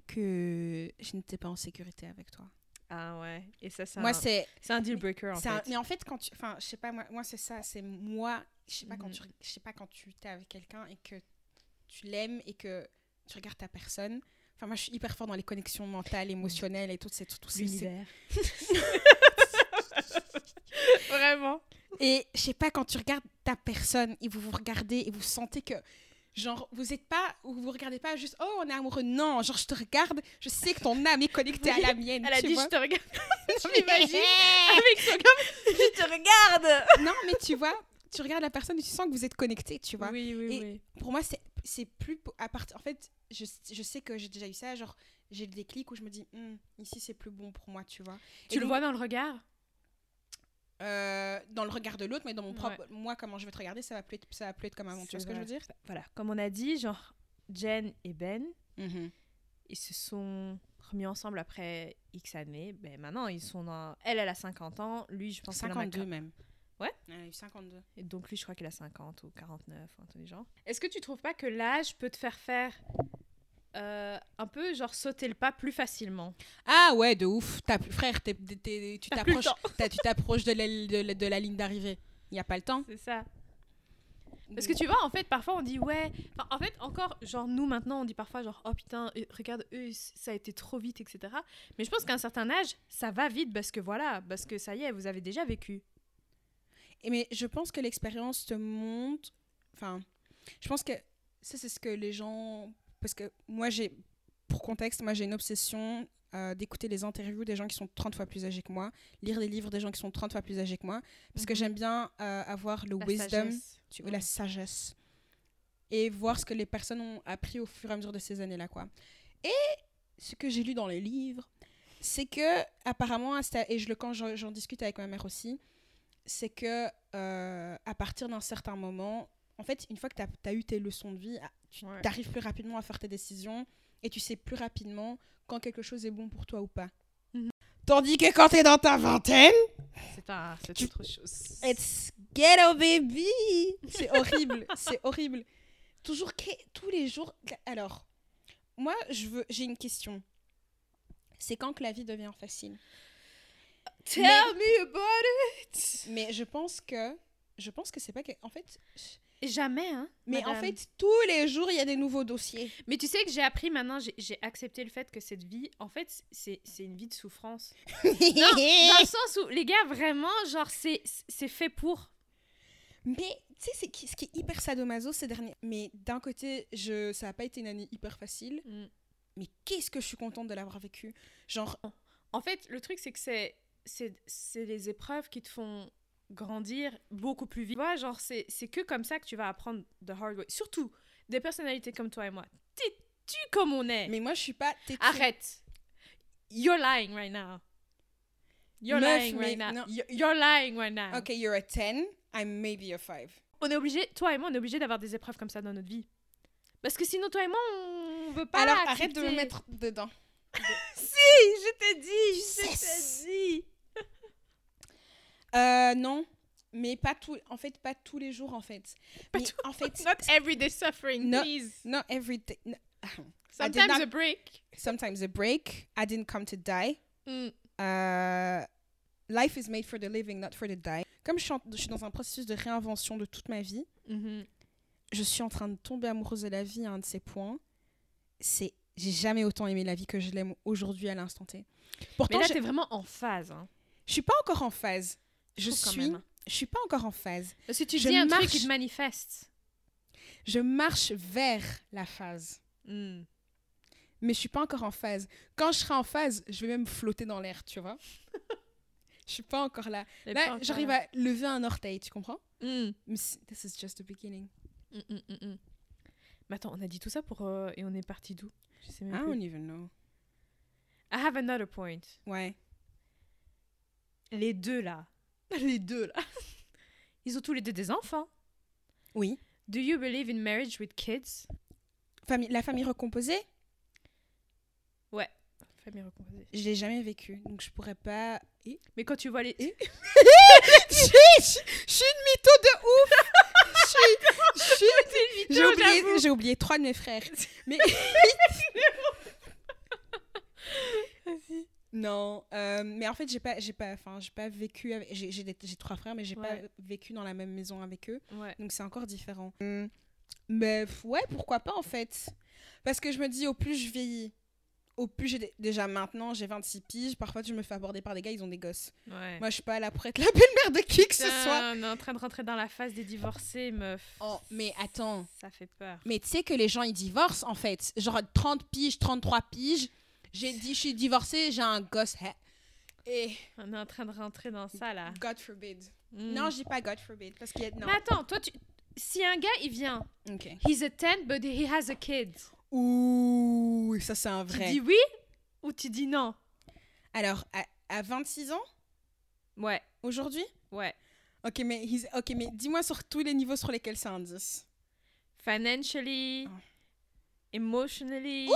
que je n'étais pas en sécurité avec toi. Ah ouais. Et ça, c'est Moi, un, c'est. c'est un deal breaker en c'est un- fait. Mais en fait, quand tu. Enfin, je sais pas, moi, moi c'est ça. C'est moi. Je sais pas, quand tu je sais pas quand tu es avec quelqu'un et que tu l'aimes et que tu regardes ta personne. Enfin, moi, je suis hyper fort dans les connexions mentales, émotionnelles et tout. C'est tout, tout c'est- L'univers. (laughs) Vraiment. Et je sais pas, quand tu regardes ta personne et vous vous regardez et vous sentez que, genre, vous êtes pas, ou vous regardez pas juste, oh, on est amoureux. Non, genre, je te regarde, je sais que ton âme est connectée à la mienne. Elle a tu dit vois. je te regarde. (laughs) Non, je m'imagine avec son comme je te regarde. (laughs) Non, mais tu vois, tu regardes la personne et tu sens que vous êtes connectés, tu vois. Oui oui Et- oui. Pour moi, c'est plus. À part, en fait, je, je sais que j'ai déjà eu ça, genre, j'ai le déclic où je me dis, Hmm, ici, c'est plus bon pour moi, tu vois. Tu Et le donc, vois dans le regard? Euh, dans le regard de l'autre, mais dans mon Ouais. propre. Moi, comment je vais te regarder, ça va plus être, ça va plus être comme avant. Tu vois ce que je veux dire? Voilà, comme on a dit, genre Jen et Ben, Mhm. ils se sont remis ensemble après X années. Ben maintenant, ils sont dans elle elle a 50 ans, lui je pense qu'il en a 52 quar- même. Ouais Elle a eu 52. Et donc lui, je crois qu'il a 50 ou 49, un truc du genre. Est-ce que tu trouves pas que l'âge peut te faire faire euh, un peu genre sauter le pas plus facilement? Ah ouais, de ouf. T'as plus- frère, t'es- t'es- t'es- tu t'approches t'as- tu t'approches de, la, de, la- de la ligne d'arrivée. Il n'y a pas le temps. C'est ça. Parce que tu vois, en fait, parfois on dit ouais. Enfin, en fait, encore, genre nous maintenant, on dit parfois genre oh putain, euh, regarde, eux, ça a été trop vite, etc. Mais je pense qu'à un certain âge, ça va vite parce que voilà, parce que ça y est, vous avez déjà vécu. Et mais je pense que l'expérience te montre. Enfin, je pense que ça, c'est ce que les gens. Parce que moi, j'ai. Pour contexte, moi, j'ai une obsession euh, d'écouter les interviews des gens qui sont 30 fois plus âgés que moi, lire les livres des gens qui sont 30 fois plus âgés que moi, parce que Mhm. j'aime bien euh, avoir le La wisdom, tu- la sagesse, et voir ce que les personnes ont appris au fur et à mesure de ces années-là, quoi. Et ce que j'ai lu dans les livres, c'est que apparemment, et je quand j'en discute avec ma mère aussi, c'est que euh, à partir d'un certain moment, en fait, une fois que tu as, eu tes leçons de vie, ah, tu Ouais. arrives plus rapidement à faire tes décisions et tu sais plus rapidement quand quelque chose est bon pour toi ou pas. Mhm. Tandis que quand tu es dans ta vingtaine, C'est Tu- autre chose. It's ghetto baby. C'est horrible, (laughs) c'est horrible. Toujours que- tous les jours. Alors, moi, je veux, j'ai une question. C'est quand que la vie devient facile? Tell Mais- me about it. Mais je pense que, je pense que c'est pas que, en fait, Jamais, hein. mais en fait, tous les jours il y a des nouveaux dossiers. Mais tu sais que j'ai appris maintenant, j'ai- accepté le fait que cette vie, en fait, c'est une vie de souffrance. (laughs) Non, dans le sens où, les gars, vraiment, genre, c'est c'est fait pour. Mais tu sais, ce qui est hyper sadomaso ces derniers. Mais d'un côté, je, ça a pas été une année hyper facile. Mais qu'est-ce que je suis contente de l'avoir vécu. Genre, En fait, le truc, c'est que c'est c'est les épreuves qui te font grandir beaucoup plus vite. Tu vois, genre, c'est que comme ça que tu vas apprendre the hard way. Surtout, des personnalités comme toi et moi. T'es tu comme on est. mais moi je suis pas têtue. Arrête. You're lying right now. You're Meuf, lying right now. non. You're- lying right now. Ok, you're a 10, I'm maybe a 5. On est obligé, toi et moi, on est obligé d'avoir des épreuves comme ça dans notre vie. Parce que sinon, toi et moi, on veut pas. Alors arrête de me mettre dedans. (laughs) Si, je t'ai dit, je t'ai dit. Euh, non, mais pas tout. En fait, pas tous les jours en fait. Pas Mais tout- en fait, (laughs) Not everyday suffering, No. please. not every day. no. Did Sometimes not- a break. Sometimes a break. I didn't come to die. Mm. Euh, life is made for the living, not for the die. Comme je suis, en- je suis dans un processus de réinvention de toute ma vie, Mhm. je suis en train de tomber amoureuse de la vie à un de ces points. C'est, j'ai jamais autant aimé la vie que je l'aime aujourd'hui à l'instant T. Mais Pourtant, là, je, t'es vraiment en phase. Hein. je suis pas encore en phase. Je suis, je suis pas encore en phase. Parce que tu Je dis un truc qui te manifeste. Je marche vers la phase, Mm. mais je suis pas encore en phase. Quand je serai en phase, je vais même flotter dans l'air, tu vois. (laughs) je suis pas encore là. Là, j'arrive à lever un orteil, tu comprends? Mm. This is just the beginning. Mm, mm, mm, mm. Mais attends, on a dit tout ça pour... euh, et on est parti d'où? Je sais même I plus. don't even know. I have another point. Ouais. Les deux, là. (laughs) Les deux, là. Ils ont tous les deux des enfants. Oui. Do you believe in marriage with kids? Famille, la famille recomposée, Famille recomposée. je l'ai jamais vécu, donc je pourrais pas. Et? Mais quand tu vois les... je, suis- (laughs) je suis une mytho de ouf. je, suis, je suis oublié, j'ai oublié trois de mes frères. (laughs) Mais non, euh, mais en fait j'ai pas, j'ai pas, enfin j'ai pas vécu. Avec, j'ai, j'ai, des- j'ai trois frères, mais j'ai pas vécu dans la même maison avec eux, Ouais. donc c'est encore différent. Hum, Mais ouais, pourquoi pas en fait Parce que je me dis au plus je vieillis, au plus j'ai déjà maintenant j'ai 26 piges. Parfois je me fais aborder par des gars, ils ont des gosses. Ouais. Moi je suis pas là pour être la belle-mère de qui que ce soit. On est en train de rentrer dans la phase des divorcés, meuf. Oh, mais attends. Ça fait peur. Mais tu sais que les gens, ils divorcent, en fait. Genre 30 piges, 33 piges. J'ai dit, je suis divorcée, j'ai un gosse. hein. Et On est en train de rentrer dans ça, là. God forbid. Mm. Non, je dis pas God forbid. Parce qu'il y a... Non. Mais attends, toi, tu... si un gars, il vient, Ok. he's a 10, but he has a kid. Ouh, ça c'est un Tu vrai. dis oui ou tu dis non? Alors, à, à 26 ans, Ouais, aujourd'hui? Ouais. Ok, mais, he's- ok, mais dis-moi sur tous les niveaux sur lesquels c'est un 10. Financially, Oh. emotionally.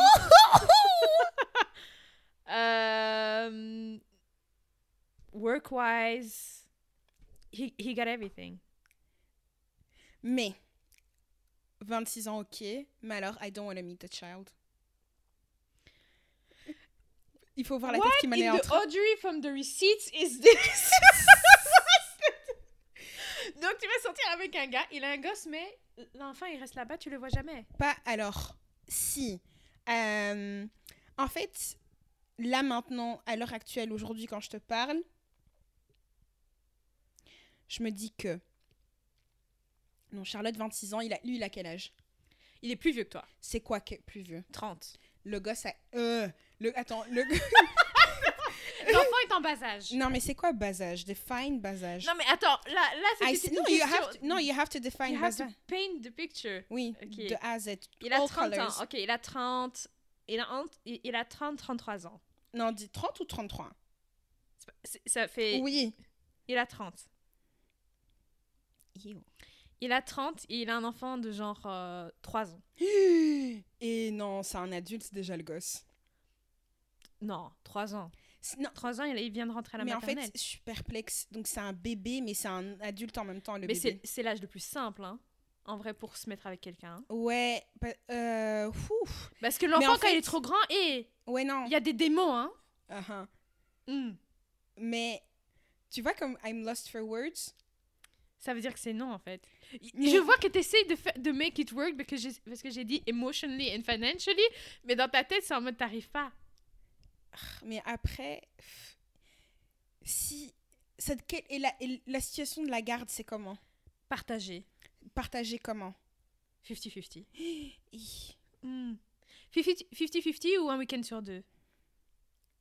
Um, work-wise, he, he got everything. Mais, 26 ans, ok. Mais alors, I don't want to meet a child. Il faut voir la tête qui m'en est en train. Audrey from the receipts is this? (laughs) Donc tu vas sortir avec un gars, il a un gosse, mais l'enfant il reste là-bas, tu le vois jamais. Pas alors. Si. Euh, en fait, là maintenant, à l'heure actuelle, aujourd'hui, quand je te parle, je me dis que. Non, Charlotte, 26 ans, il a, lui, il a quel âge? Il est plus vieux que toi. C'est quoi que plus vieux? 30. Le gosse a. Euh, le, attends, le. (laughs) (laughs) L'enfant est en bas âge. non, mais c'est quoi bas âge? Define bas âge. Non mais attends, là, là c'est une no, you question. have to, no, you have to define You bas have to âge. paint the picture. Oui, de A à Z. Il a All 30 colors. ans. Ok, il a 30. Il a, entre- il il a 30, 33 ans. Non, dis 30 ou 33 C'est pas- Ça fait. Oui. Il a 30. Il a 30 et il a un enfant de genre 3 ans. (gasps) Et non, c'est un adulte, c'est déjà le gosse. Non, 3 ans. Non, 3 ans, il, vient de rentrer à la mais en maternelle. fait, je suis perplexe. Donc, c'est un bébé, mais c'est un adulte en même temps, le mais c'est bébé. c'est l'âge le plus simple, hein, en vrai, pour se mettre avec quelqu'un. hein. Ouais, bah, euh. Parce que l'enfant, en quand il est trop grand, et Ouais, non. il y a des démons, hein. Uh-huh. Hmm. Mais, tu vois, comme I'm lost for words? Ça veut dire que c'est non, en fait. Mais- Je vois que tu essayes de, de make it work parce que j'ai- dit emotionally and financially, mais dans ta tête, c'est en mode t'arrives pas. Mais après, si. Cette, et, la, et la situation de la garde, c'est comment? Partager. Partager comment? 50-50. (gasps) Hi. Hmm. 50 50-50 ou un week-end sur deux?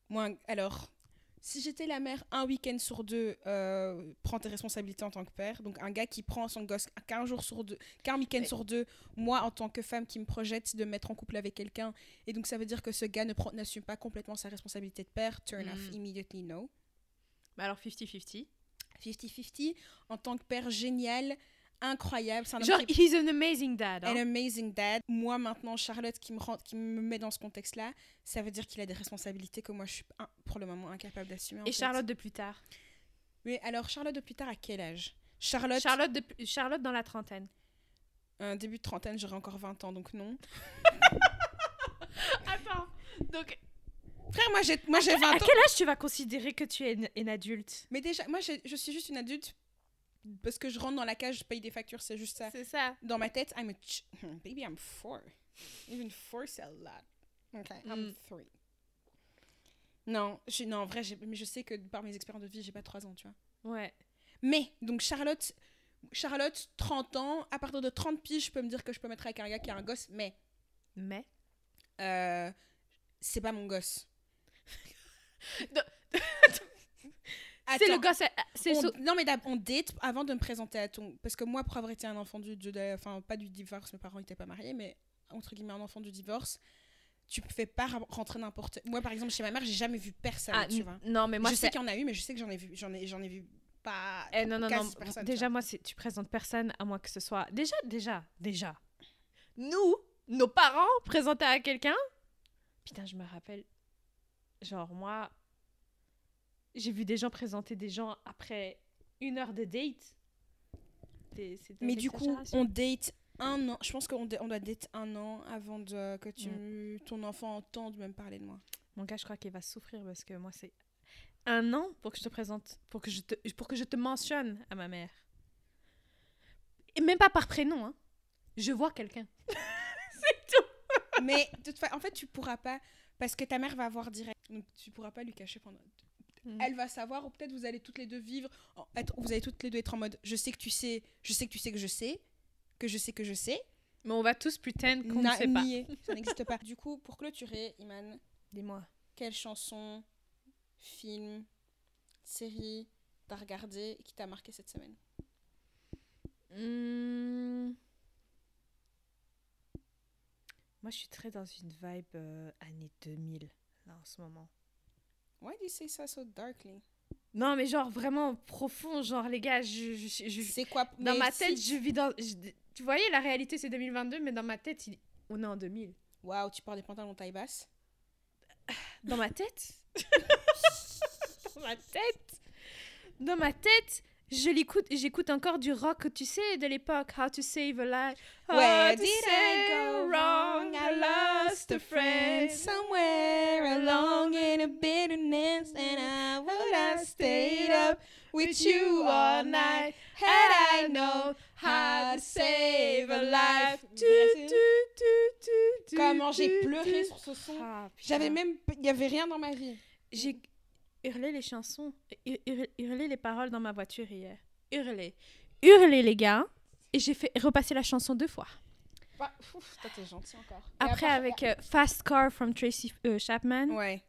Moi, alors, si j'étais la mère, un week-end sur deux, euh, prends tes responsabilités en tant que père. Donc, un gars qui prend son gosse qu'un jour sur deux, qu'un week-end sur deux, moi, en tant que femme qui me projette de me mettre en couple avec quelqu'un. Et donc, ça veut dire que ce gars ne prend- n'assume pas complètement sa responsabilité de père. Turn off Mm. immediately, no. Bah alors 50-50. 50-50, en tant que père génial, incroyable. Un Genre, he's an amazing dad. hein. An amazing dad. Moi, maintenant, Charlotte, qui me, rend, qui me met dans ce contexte-là, ça veut dire qu'il a des responsabilités que moi, je suis pour le moment incapable d'assumer. Et fait. Charlotte de plus tard? Mais alors, Charlotte de plus tard, à quel âge? Charlotte, Charlotte, de, Charlotte dans la trentaine. un début de trentaine, j'aurai encore 20 ans, donc non. (laughs) Attends. Donc, Frère, moi, j'ai, moi, j'ai 20 à ans. quel âge tu vas considérer que tu es une, une adulte? Mais déjà, moi, je suis juste une adulte parce que je rentre dans la cage, je paye des factures, c'est juste ça. C'est ça. Dans ma tête, I'm a ch- hmm, baby, I'm four. Even four, c'est a lot. Okay, I'm Mm. three. Non, je, non, en vrai, mais je sais que par mes expériences de vie, j'ai pas 3 ans, tu vois. Ouais. Mais, donc Charlotte, Charlotte, 30 ans, à partir de 30 piges, je peux me dire que je peux mettre avec un gars qui a un gosse, mais Mais? euh, c'est pas mon gosse. (laughs) (laughs) C'est le gosse. C'est on- Non, mais on date avant de me présenter à ton. Parce que moi, pour avoir été un enfant du. de- Enfin, pas du divorce, mes parents n'étaient pas mariés, mais entre guillemets, un enfant du divorce, tu fais pas rentrer n'importe. Moi, par exemple, chez ma mère, j'ai jamais vu personne, Ah, tu vois. non, mais moi, je sais qu'il y en a eu, mais je sais que j'en ai vu. J'en ai, j'en ai vu pas. Eh, non, non, non. quasi personne, déjà, moi, tu présentes personne à moins que ce soit. Déjà, déjà, déjà. Nous, nos parents présentaient à quelqu'un. Putain, je me rappelle. Genre, moi, j'ai vu des gens présenter des gens après une heure de date. Mais du coup, on date un an. Je pense qu'on on doit date un an avant de, que tu, ton enfant entende même parler de moi. Mon gars, je crois qu'il va souffrir parce que moi, c'est un an pour que je te présente, pour que je te, pour que je te mentionne à ma mère. Et même pas par prénom, hein. Je vois quelqu'un. (laughs) Mais de toute façon, en fait, tu pourras pas. Parce que ta mère va voir direct. Donc, tu pourras pas lui cacher pendant. Mm. Elle va savoir, ou peut-être vous allez toutes les deux vivre. être, vous allez toutes les deux être en mode je sais que tu sais, je sais que tu sais que je sais, que je sais que je sais. Mais on va tous pretend qu'on ne sait pas. nier. Ça n'existe pas. (laughs) Du coup, pour clôturer, Iman, Dis-moi. quelle chanson, film, série t'as regardé et qui t'a marqué cette semaine? Hmm. Moi, je suis très dans une vibe euh, année 2000, là, en ce moment. Why do you say ça so darkly? Non, mais genre vraiment profond, genre les gars, je, je, je- C'est quoi? dans ma si- tête, je vis dans... je- tu voyais, la réalité, c'est 2022, mais dans ma tête, il- on est en 2000. Waouh, tu portes des pantalons taille basse? (sighs) Dans ma tête? (laughs) Dans ma tête? Dans ma tête, je l'écoute, j'écoute encore du rock, tu sais, de l'époque. How to save a life. How Where to did I go wrong? I lost a friend. somewhere along in a and I would have stayed up with you all night had I known how to save a life. Tu, tu, tu, tu, tu, Comment j'ai pleuré sur ce son. Ah. J'avais même, il y avait rien dans ma vie. J'ai hurlé les chansons, hur- hur- hurlé les paroles dans ma voiture hier. Hurlé. Hurlé, les gars. Et j'ai fait repasser la chanson deux fois. Bah, ouf, toi t'es gentil encore. Après, part- avec euh, Fast Car from Tracy euh, Chapman. Ouais.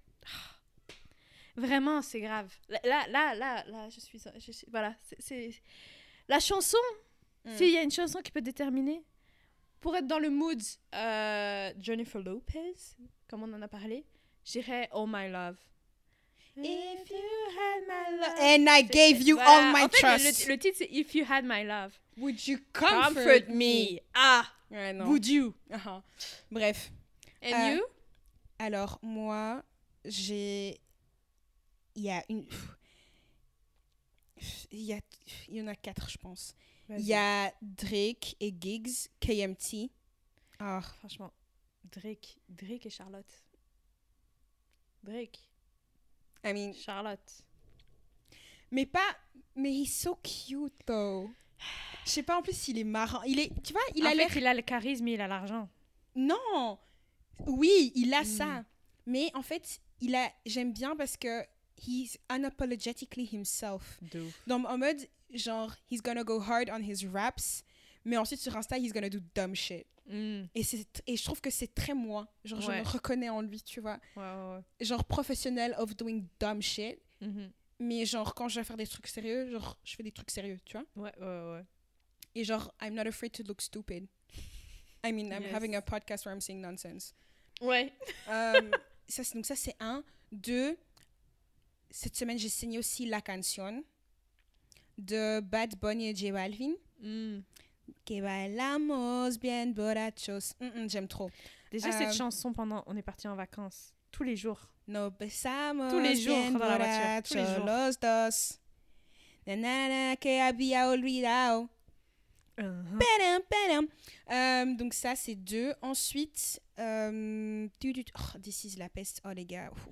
Vraiment, c'est grave. Là, là, là, là, je suis... Je suis voilà, c'est-. La chanson, Mm. s'il y a une chanson qui peut déterminer, pour être dans le mood euh, Jennifer Lopez, comme on en a parlé, j'irais Oh My Love. If you had my love. And I gave you voilà. all my En fait, le- trust. Le, le titre, c'est If You Had My Love. Would you Comfort, comfort, me. Ah, Ouais, non. would you? Ah, Bref. And Euh, you? Alors, moi, j'ai. Il y a une. Il y, a... Il y en a quatre, je pense. Il y a Drake et Giggs, KMT. Ah, Franchement, Drake, Drake et Charlotte. Drake, I mean. Charlotte. Mais pas. Mais he's so cute, though. Je sais pas, en plus, il est marrant. Il est. Tu vois, il en a l'air. il a le charisme et il a l'argent. Non Oui, il a Mm. ça. Mais en fait, il a. J'aime bien parce que. He's unapologetically himself. De ouf. dans, en mode genre he's gonna go hard on his raps mais ensuite sur Insta he's gonna do dumb shit Mm. et et je trouve que c'est très moi genre je me reconnais en lui tu vois Ouais, ouais, ouais. genre professionnel of doing dumb shit Mhm. mais genre quand je vais faire des trucs sérieux genre je fais des trucs sérieux tu vois Ouais, ouais, ouais. et genre I'm not afraid to look stupid I mean I'm Yes. having a podcast where I'm saying nonsense Ouais. Euh, (laughs) ça, donc ça c'est un deux cette semaine j'ai signé aussi La Canción de Bad Bunny et J Balvin Mm. Que bailamos bien borrachos. Mm, mm, J'aime trop. Déjà, Euh, cette chanson, pendant on est parti en vacances, tous les jours. Nos besamos Tous les jours bien dans la voiture, tous les jours. los dos. Na, na, na, que había olvidado. Uh-huh. Padam, padam. Euh, donc ça, c'est deux. Ensuite, euh, oh, This is la peste. Oh les gars. ouf.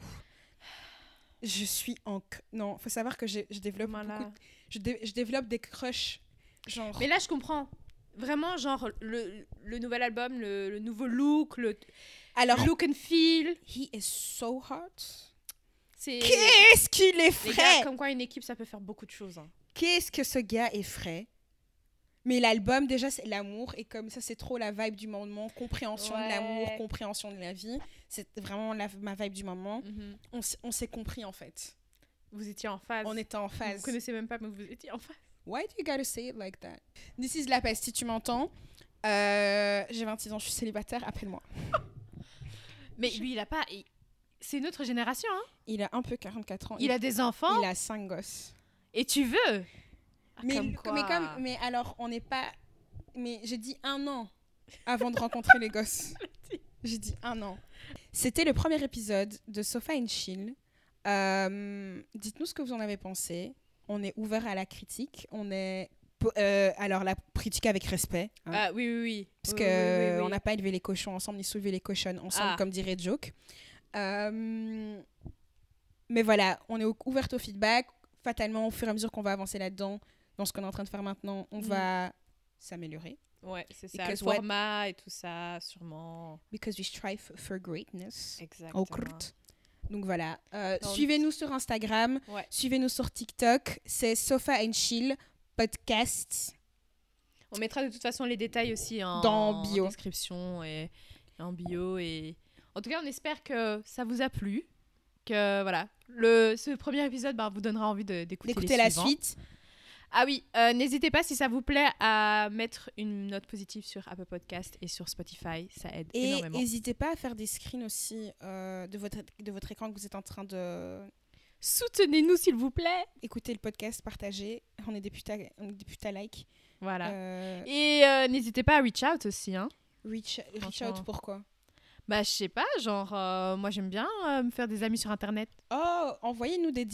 Je suis en... Non, faut savoir que je, je développe Voilà. beaucoup... de- Je, dé- je développe des crushs. Genre... Mais là, je comprends. Vraiment, genre, le, le nouvel album, le, le nouveau look, le Alors, look and feel. he is so hot. C'est. Qu'est-ce qu'il est frais gars, comme quoi une équipe, ça peut faire beaucoup de choses. hein. Qu'est-ce que ce gars est frais Mais l'album, déjà, c'est l'amour. Et comme ça, c'est trop la vibe du moment. Compréhension de l'amour, compréhension de la vie. C'est vraiment la- ma vibe du moment. On, s- on s'est compris, en fait. Vous étiez en phase. On était en Vous phase. connaissez même pas, mais vous étiez en phase. Why do you gotta say it like that? This is la peste, si tu m'entends? Euh, J'ai 26 ans, je suis célibataire, appelle-moi. (laughs) Mais lui, il a pas. il- C'est une autre génération. Hein. Il a un peu 44 ans. Il a des enfants il a 5 gosses. et tu veux? Ah, mais, comme mais quoi. comme, mais alors, on n'est pas. Mais j'ai dit un an avant de rencontrer les gosses. (laughs) J'ai dit un an. C'était le premier épisode de Sofa and Chill. Euh, Dites-nous ce que vous en avez pensé. On est ouvert à la critique. On est euh, alors, la critique avec respect. hein, Ah oui, oui, oui. parce Oui, que oui, oui, oui, on oui. n'a pas élevé les cochons ensemble, ni soulevé les cochons ensemble, Ah. comme dirait Joke. Euh, mais voilà, on est ouverte au feedback. Fatalement, au fur et à mesure qu'on va avancer là-dedans, dans ce qu'on est en train de faire maintenant, on Mm. va s'améliorer. Ouais, c'est ça. Le Because format et tout ça, sûrement. Because we strive for greatness. Exactement. Donc voilà. Euh, Suivez-nous sur Instagram. Ouais. Suivez-nous sur TikTok. C'est Sofa and Chill Podcast. On mettra de toute façon les détails aussi en, Dans bio. en description et, et en bio. Et... En tout cas, on espère que ça vous a plu. Que voilà, le, ce premier épisode bah, vous donnera envie d'écouter la suivants. suite. Ah oui, euh, n'hésitez pas si ça vous plaît à mettre une note positive sur Apple Podcast et sur Spotify. Ça aide Et énormément. n'hésitez pas à faire des screens aussi euh, de, votre, de votre écran que vous êtes en train de Soutenez-nous s'il vous plaît. écouter le podcast, partager. On est des putains, on est des putains like. Voilà. Euh, Et n'hésitez pas à reach out aussi. Hein. reach, reach out, pourquoi? Bah, je sais pas, genre, euh, moi j'aime bien euh, me faire des amis sur internet. Oh, envoyez-nous des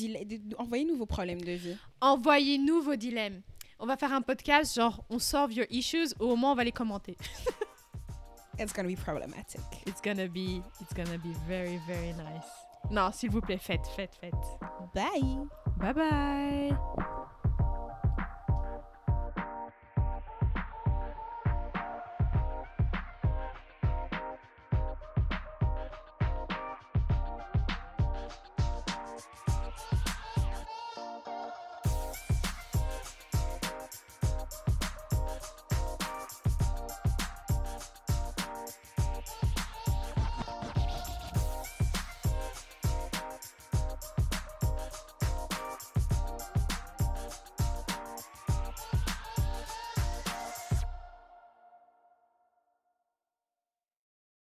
envoyez-nous vos problèmes de vie. Envoyez-nous vos dilemmes. On va faire un podcast, genre, on solve your issues, ou au moins on va les commenter. (laughs) It's gonna be problematic. It's gonna be, it's gonna be very, very nice. Non, s'il vous plaît, faites, faites, faites. Bye. Bye bye.